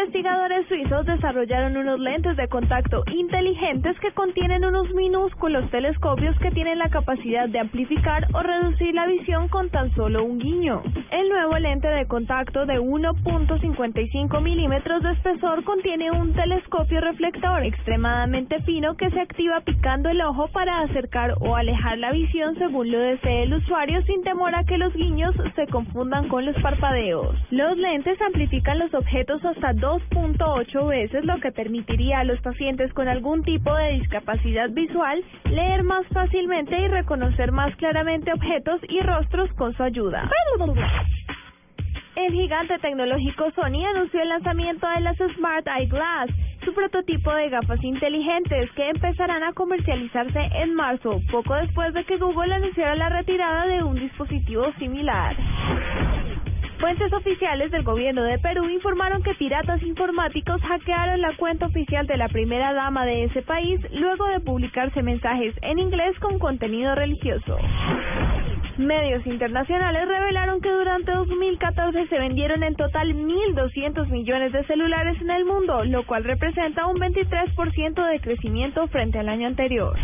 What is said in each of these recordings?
Investigadores suizos desarrollaron unos lentes de contacto inteligentes que contienen unos minúsculos telescopios que tienen la capacidad de amplificar o reducir la visión con tan solo un guiño. El nuevo lente de contacto de 1.55 milímetros de espesor contiene un telescopio reflector extremadamente fino que se activa picando el ojo para acercar o alejar la visión según lo desee el usuario sin temor a que los guiños se confundan con los parpadeos. Los lentes amplifican los objetos hasta 2.8 veces, lo que permitiría a los pacientes con algún tipo de discapacidad visual leer más fácilmente y reconocer más claramente objetos y rostros con su ayuda. El gigante tecnológico Sony anunció el lanzamiento de las Smart Eyeglass, su prototipo de gafas inteligentes que empezarán a comercializarse en marzo, poco después de que Google anunciara la retirada de un dispositivo similar. Fuentes oficiales del gobierno de Perú informaron que piratas informáticos hackearon la cuenta oficial de la primera dama de ese país luego de publicarse mensajes en inglés con contenido religioso. Medios internacionales revelaron que durante 2014 se vendieron en total 1.200 millones de celulares en el mundo, lo cual representa un 23% de crecimiento frente al año anterior.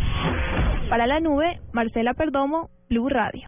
Para la nube, Marcela Perdomo, Blue Radio.